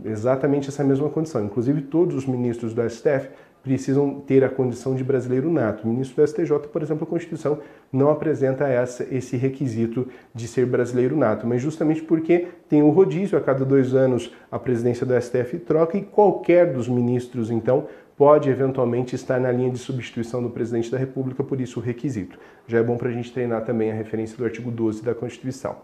Exatamente essa mesma condição. Inclusive, todos os ministros do STF precisam ter a condição de brasileiro nato. O ministro do STJ, por exemplo, a Constituição não apresenta essa, esse requisito de ser brasileiro nato, mas justamente porque tem o rodízio, a cada dois anos a presidência do STF troca e qualquer dos ministros, então, pode eventualmente estar na linha de substituição do presidente da República, por isso o requisito. Já é bom para a gente treinar também a referência do artigo 12 da Constituição.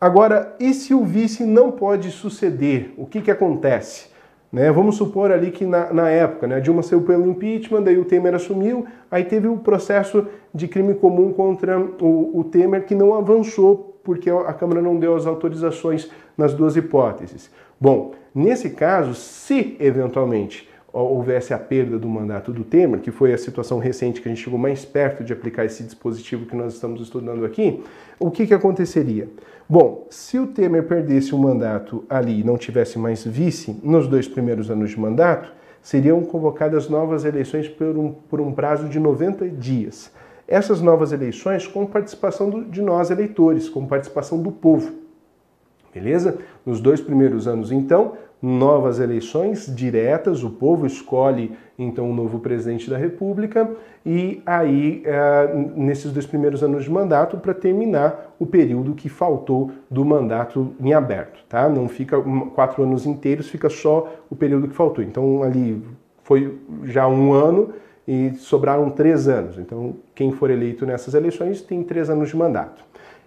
Agora, e se o vice não pode suceder? O que, que acontece? Né? Vamos supor ali que na, na época, né, a Dilma saiu pelo impeachment, daí o Temer assumiu, aí teve o processo de crime comum contra o, o Temer que não avançou porque a Câmara não deu as autorizações nas duas hipóteses. Bom, nesse caso, se eventualmente houvesse a perda do mandato do Temer, que foi a situação recente que a gente chegou mais perto de aplicar esse dispositivo que nós estamos estudando aqui, o que, que aconteceria? Bom, se o Temer perdesse o mandato ali e não tivesse mais vice nos dois primeiros anos de mandato, seriam convocadas novas eleições por um, por um prazo de 90 dias. Essas novas eleições com participação do, de nós eleitores, com participação do povo. Beleza? Nos dois primeiros anos, então, novas eleições diretas, o povo escolhe então o um novo presidente da República e aí é, nesses dois primeiros anos de mandato para terminar o período que faltou do mandato em aberto, tá? Não fica quatro anos inteiros, fica só o período que faltou. Então ali foi já um ano e sobraram três anos. Então quem for eleito nessas eleições tem três anos de mandato.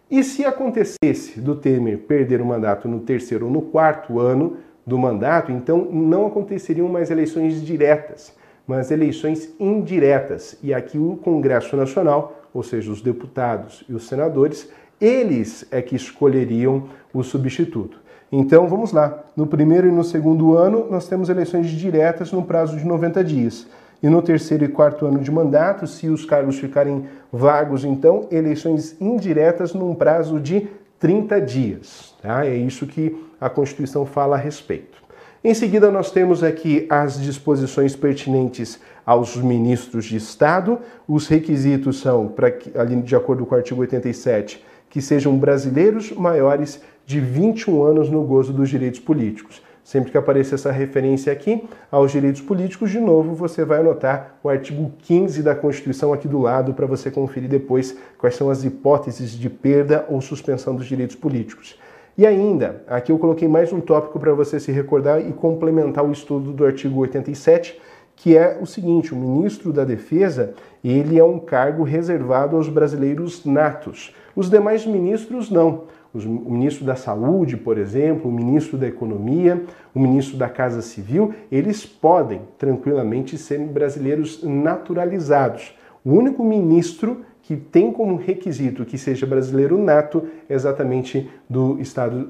E se acontecesse do Temer perder o mandato no terceiro ou no quarto ano, do mandato, então não aconteceriam mais eleições diretas, mas eleições indiretas. E aqui o Congresso Nacional, ou seja, os deputados e os senadores, eles é que escolheriam o substituto. Então vamos lá. No primeiro e no segundo ano, nós temos eleições diretas no prazo de 90 dias. E no terceiro e quarto ano de mandato, se os cargos ficarem vagos, então, eleições indiretas num prazo de 30 dias. Tá? É isso que a Constituição fala a respeito. Em seguida, nós temos aqui as disposições pertinentes aos ministros de Estado. Os requisitos são, para ali de acordo com o artigo 87, que sejam brasileiros maiores de 21 anos no gozo dos direitos políticos. Sempre que aparecer essa referência aqui aos direitos políticos, de novo, você vai anotar o artigo 15 da Constituição aqui do lado para você conferir depois quais são as hipóteses de perda ou suspensão dos direitos políticos. E ainda, aqui eu coloquei mais um tópico para você se recordar e complementar o estudo do artigo 87, que é o seguinte: o ministro da Defesa ele é um cargo reservado aos brasileiros natos. Os demais ministros não. O ministro da Saúde, por exemplo, o ministro da Economia, o ministro da Casa Civil, eles podem tranquilamente ser brasileiros naturalizados. O único ministro que tem como requisito que seja brasileiro nato exatamente do Estado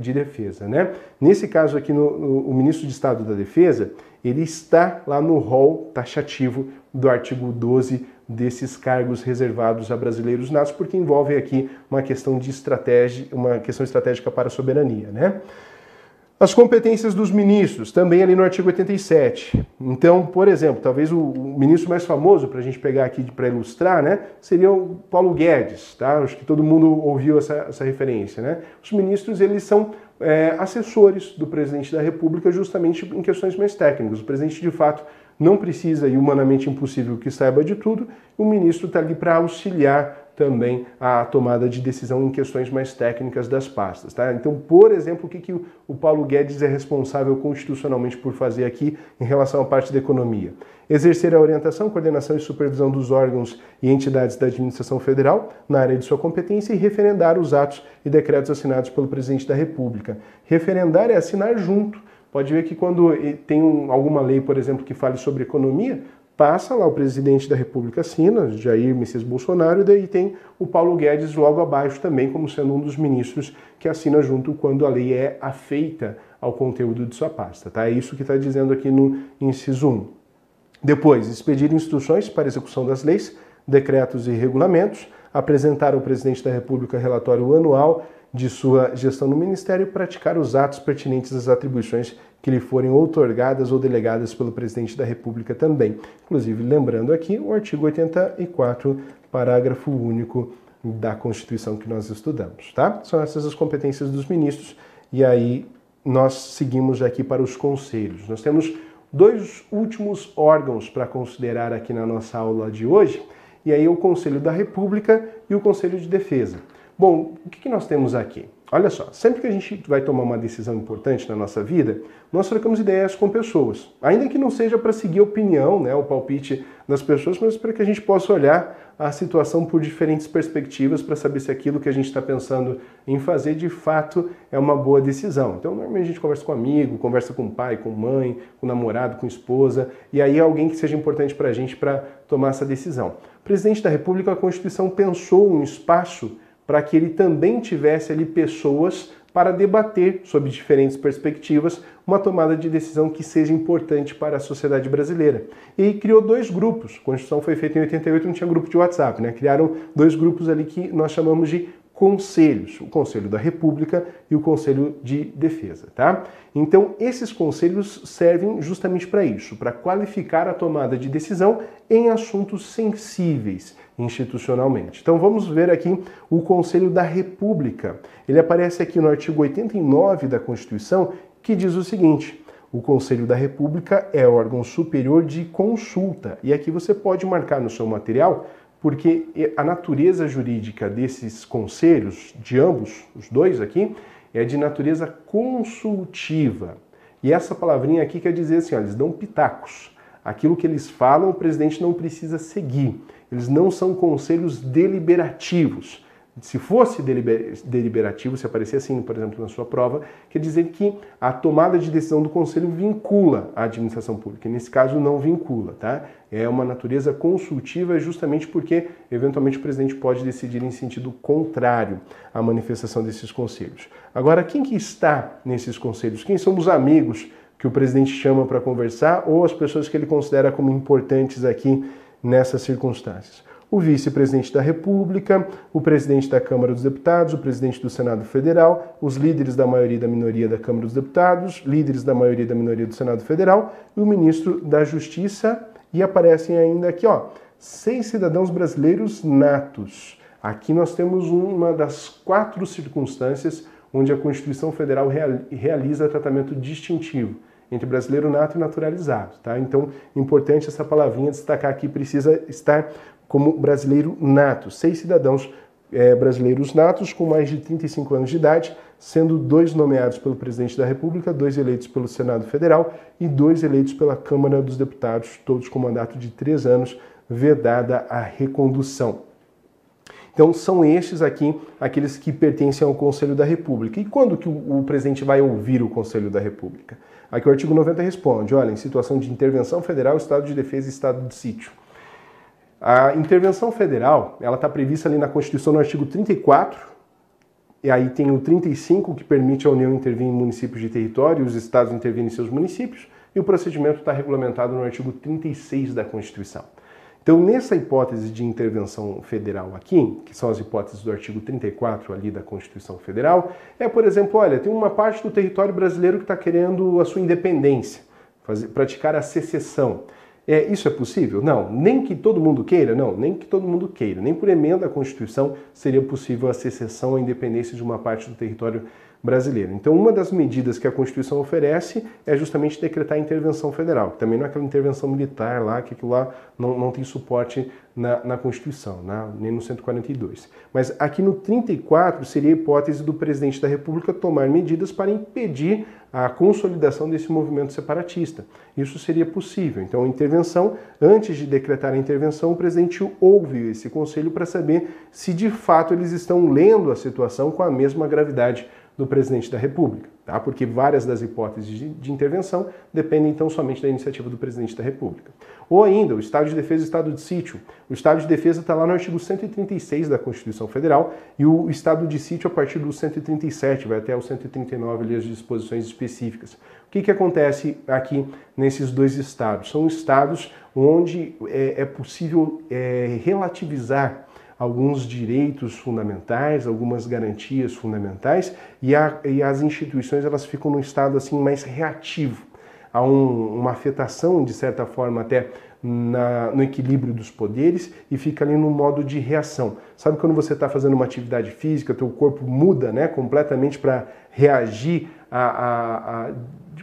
de Defesa. Né? Nesse caso aqui, no, no, o ministro de Estado da Defesa, ele está lá no rol taxativo do artigo 12 desses cargos reservados a brasileiros natos, porque envolve aqui uma questão de estratégia, uma questão estratégica para a soberania. Né? As competências dos ministros, também ali no artigo 87. Então, por exemplo, talvez o ministro mais famoso para a gente pegar aqui para ilustrar, né, seria o Paulo Guedes, tá? Acho que todo mundo ouviu essa, essa referência, né? Os ministros, eles são é, assessores do presidente da República justamente em questões mais técnicas. O presidente, de fato, não precisa e humanamente impossível que saiba de tudo, o ministro está ali para auxiliar também a tomada de decisão em questões mais técnicas das pastas. Tá? Então, por exemplo, o que, que o Paulo Guedes é responsável constitucionalmente por fazer aqui em relação à parte da economia? Exercer a orientação, coordenação e supervisão dos órgãos e entidades da administração federal na área de sua competência e referendar os atos e decretos assinados pelo presidente da República. Referendar é assinar junto. Pode ver que quando tem alguma lei, por exemplo, que fale sobre economia, passa lá o presidente da República assina, Jair Messias Bolsonaro, e daí tem o Paulo Guedes logo abaixo também como sendo um dos ministros que assina junto quando a lei é afeita ao conteúdo de sua pasta. Tá? É isso que está dizendo aqui no inciso 1. Depois, expedir instruções para execução das leis, decretos e regulamentos, apresentar ao presidente da República relatório anual de sua gestão no Ministério praticar os atos pertinentes às atribuições que lhe forem outorgadas ou delegadas pelo presidente da República também. Inclusive, lembrando aqui o artigo 84, parágrafo único da Constituição que nós estudamos, tá? São essas as competências dos ministros e aí nós seguimos aqui para os conselhos. Nós temos dois últimos órgãos para considerar aqui na nossa aula de hoje, e aí o Conselho da República e o Conselho de Defesa. Bom, o que, nós temos aqui? Olha só, sempre que a gente vai tomar uma decisão importante na nossa vida, nós trocamos ideias com pessoas. Ainda que não seja para seguir a opinião, né, o palpite das pessoas, mas para que a gente possa olhar a situação por diferentes perspectivas para saber se aquilo que a gente está pensando em fazer de fato é uma boa decisão. Então, normalmente a gente conversa com um amigo, conversa com pai, com mãe, com namorado, com esposa, e aí alguém que seja importante para a gente para tomar essa decisão. O presidente da República, a Constituição pensou um espaço para que ele também tivesse ali pessoas para debater sobre diferentes perspectivas uma tomada de decisão que seja importante para a sociedade brasileira. E criou dois grupos. A Constituição foi feita em 88, não tinha grupo de WhatsApp, né? Criaram dois grupos ali que nós chamamos de conselhos, o Conselho da República e o Conselho de Defesa, tá? Então, esses conselhos servem justamente para isso, para qualificar a tomada de decisão em assuntos sensíveis institucionalmente. Então, vamos ver aqui o Conselho da República. Ele aparece aqui no artigo 89 da Constituição, que diz o seguinte: o Conselho da República é órgão superior de consulta. E aqui você pode marcar no seu material porque a natureza jurídica desses conselhos, de ambos, os dois aqui, é de natureza consultiva. E essa palavrinha aqui quer dizer assim, ó, eles dão pitacos. Aquilo que eles falam, o presidente não precisa seguir. Eles não são conselhos deliberativos. Se fosse deliberativo, se aparecer assim, por exemplo, na sua prova, quer dizer que a tomada de decisão do conselho vincula a administração pública. Nesse caso, não vincula, tá? É uma natureza consultiva justamente porque, eventualmente, o presidente pode decidir em sentido contrário à manifestação desses conselhos. Agora, quem que está nesses conselhos? Quem são os amigos que o presidente chama para conversar ou as pessoas que ele considera como importantes aqui nessas circunstâncias? o vice-presidente da República, o presidente da Câmara dos Deputados, o presidente do Senado Federal, os líderes da maioria e da minoria da Câmara dos Deputados, líderes da maioria e da minoria do Senado Federal e o ministro da Justiça. E aparecem ainda aqui, ó, seis cidadãos brasileiros natos. Aqui nós temos uma das quatro circunstâncias onde a Constituição Federal realiza tratamento distintivo entre brasileiro nato e naturalizado, tá? Então, importante essa palavrinha destacar aqui precisa estar como brasileiro nato. Seis cidadãos é, brasileiros natos com mais de 35 anos de idade, sendo dois nomeados pelo presidente da República, dois eleitos pelo Senado Federal e dois eleitos pela Câmara dos Deputados, todos com mandato de três anos, vedada a recondução. Então são estes aqui aqueles que pertencem ao Conselho da República. E quando que o, o presidente vai ouvir o Conselho da República? Aqui o artigo 90 responde, olha, em situação de intervenção federal, estado de defesa e estado de sítio. A intervenção federal, ela está prevista ali na Constituição no artigo 34, e aí tem o 35 que permite a União intervir em municípios de território os estados intervirem em seus municípios, e o procedimento está regulamentado no artigo 36 da Constituição. Então, nessa hipótese de intervenção federal aqui, que são as hipóteses do artigo 34 ali da Constituição Federal, é, por exemplo, olha, tem uma parte do território brasileiro que está querendo a sua independência, fazer, praticar a secessão. É, isso é possível? Não. Nem que todo mundo queira? Não, nem que todo mundo queira. Nem por emenda à Constituição seria possível a secessão, a independência de uma parte do território brasileiro. Então, uma das medidas que a Constituição oferece é justamente decretar a intervenção federal, que também não é aquela intervenção militar lá, que aquilo lá não, não tem suporte na, na Constituição, né? nem no 142. Mas aqui no 34 seria a hipótese do presidente da República tomar medidas para impedir a consolidação desse movimento separatista. Isso seria possível. Então, a intervenção, antes de decretar a intervenção, o presidente ouve esse conselho para saber se de fato eles estão lendo a situação com a mesma gravidade do presidente da República, tá? porque várias das hipóteses de, de, intervenção dependem então somente da iniciativa do presidente da República. Ou ainda, o Estado de Defesa e o Estado de Sítio. O Estado de Defesa está lá no artigo 136 da Constituição Federal e o Estado de Sítio a partir do 137, vai até o 139 ali as disposições específicas. O que, que acontece aqui nesses dois estados? São estados onde é, é possível é, relativizar alguns direitos fundamentais, algumas garantias fundamentais, e, a, e as instituições elas ficam num estado assim mais reativo. Há um, uma afetação, de certa forma, até na, no equilíbrio dos poderes e fica ali no modo de reação. Sabe quando você está fazendo uma atividade física, teu corpo muda né, completamente para reagir a, a, a,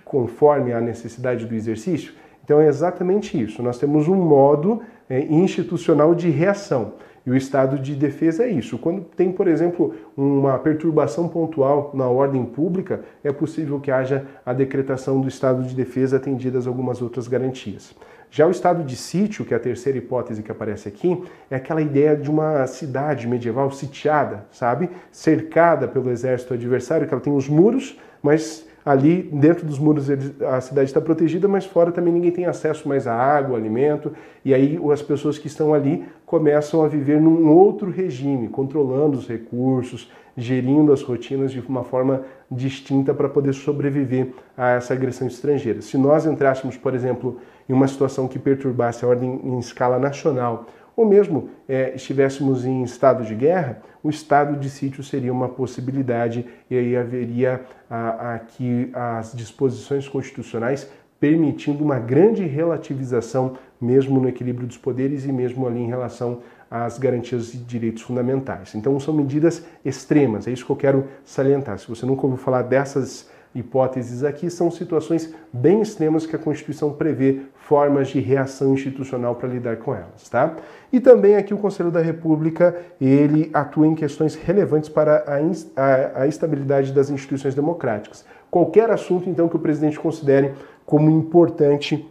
conforme a necessidade do exercício? Então é exatamente isso. Nós temos um modo é, institucional de reação. E o estado de defesa é isso. Quando tem, por exemplo, uma perturbação pontual na ordem pública, é possível que haja a decretação do estado de defesa atendidas algumas outras garantias. Já o estado de sítio, que é a terceira hipótese que aparece aqui, é aquela ideia de uma cidade medieval sitiada, sabe? Cercada pelo exército adversário, que ela tem os muros, mas ali dentro dos muros a cidade está protegida, mas fora também ninguém tem acesso mais à água, alimento, e aí as pessoas que estão ali começam a viver num outro regime, controlando os recursos, gerindo as rotinas de uma forma distinta para poder sobreviver a essa agressão estrangeira. Se nós entrássemos, por exemplo, em uma situação que perturbasse a ordem em escala nacional, ou mesmo é, estivéssemos em estado de guerra, o estado de sítio seria uma possibilidade e aí haveria aqui as disposições constitucionais permitindo uma grande relativização mesmo no equilíbrio dos poderes e mesmo ali em relação às garantias de direitos fundamentais. Então são medidas extremas, é isso que eu quero salientar. Se você nunca ouviu falar dessas hipóteses aqui são situações bem extremas que a Constituição prevê formas de reação institucional para lidar com elas, tá? E também aqui o Conselho da República, ele atua em questões relevantes para a, a, a estabilidade das instituições democráticas. Qualquer assunto, então, que o presidente considere como importante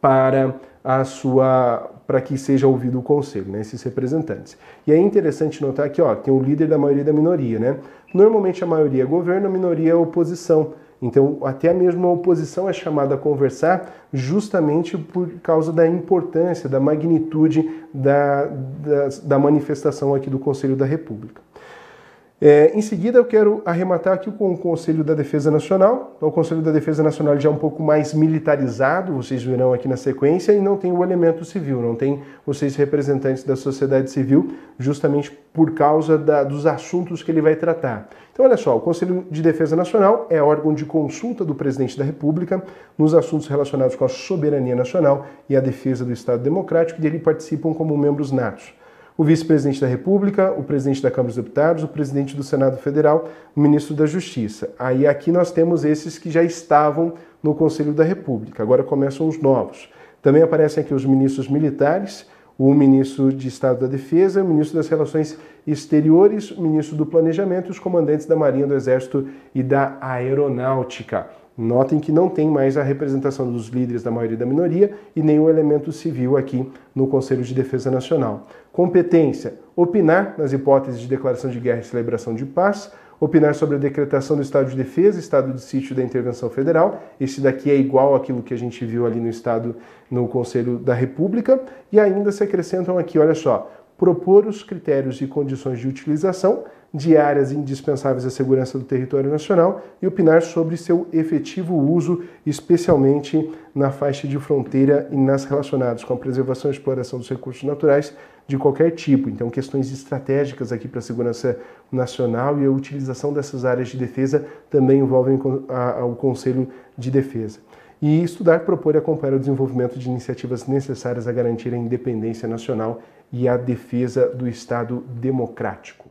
para a sua para que seja ouvido o conselho, né, esses representantes. E é interessante notar que ó, tem o líder da maioria da minoria, né? Normalmente a maioria é governo, a minoria é oposição. Então, até mesmo a oposição é chamada a conversar justamente por causa da importância, da magnitude da, da, da manifestação aqui do Conselho da República. É, em seguida, eu quero arrematar aqui com o Conselho da Defesa Nacional. O Conselho da Defesa Nacional já é um pouco mais militarizado, vocês verão aqui na sequência, e não tem o elemento civil, não tem seis representantes da sociedade civil, justamente por causa da, dos assuntos que ele vai tratar. Então, olha só, o Conselho de Defesa Nacional é órgão de consulta do presidente da República nos assuntos relacionados com a soberania nacional e a defesa do Estado Democrático, e dele participam como membros natos o vice-presidente da República, o presidente da Câmara dos Deputados, o presidente do Senado Federal, o ministro da Justiça. Aí aqui nós temos esses que já estavam no Conselho da República, agora começam os novos. Também aparecem aqui os ministros militares, o ministro de Estado da Defesa, o ministro das Relações Exteriores, o ministro do Planejamento e os comandantes da Marinha, do Exército e da Aeronáutica. Notem que não tem mais a representação dos líderes da maioria da minoria e o elemento civil aqui no Conselho de Defesa Nacional. Competência: opinar nas hipóteses de declaração de guerra e celebração de paz, opinar sobre a decretação do estado de defesa, estado de sítio da intervenção federal. Esse daqui é igual àquilo que a gente viu ali no estado no Conselho da República e ainda se acrescentam aqui, olha só, propor os critérios e condições de utilização de áreas indispensáveis à segurança do território nacional e opinar sobre seu efetivo uso, especialmente na faixa de fronteira e nas relacionadas com a preservação e exploração dos recursos naturais de qualquer tipo. Então, questões estratégicas aqui para a segurança nacional e a utilização dessas áreas de defesa também envolvem o Conselho de Defesa e estudar, propor e acompanhar o desenvolvimento de iniciativas necessárias a garantir a independência nacional e a defesa do Estado democrático.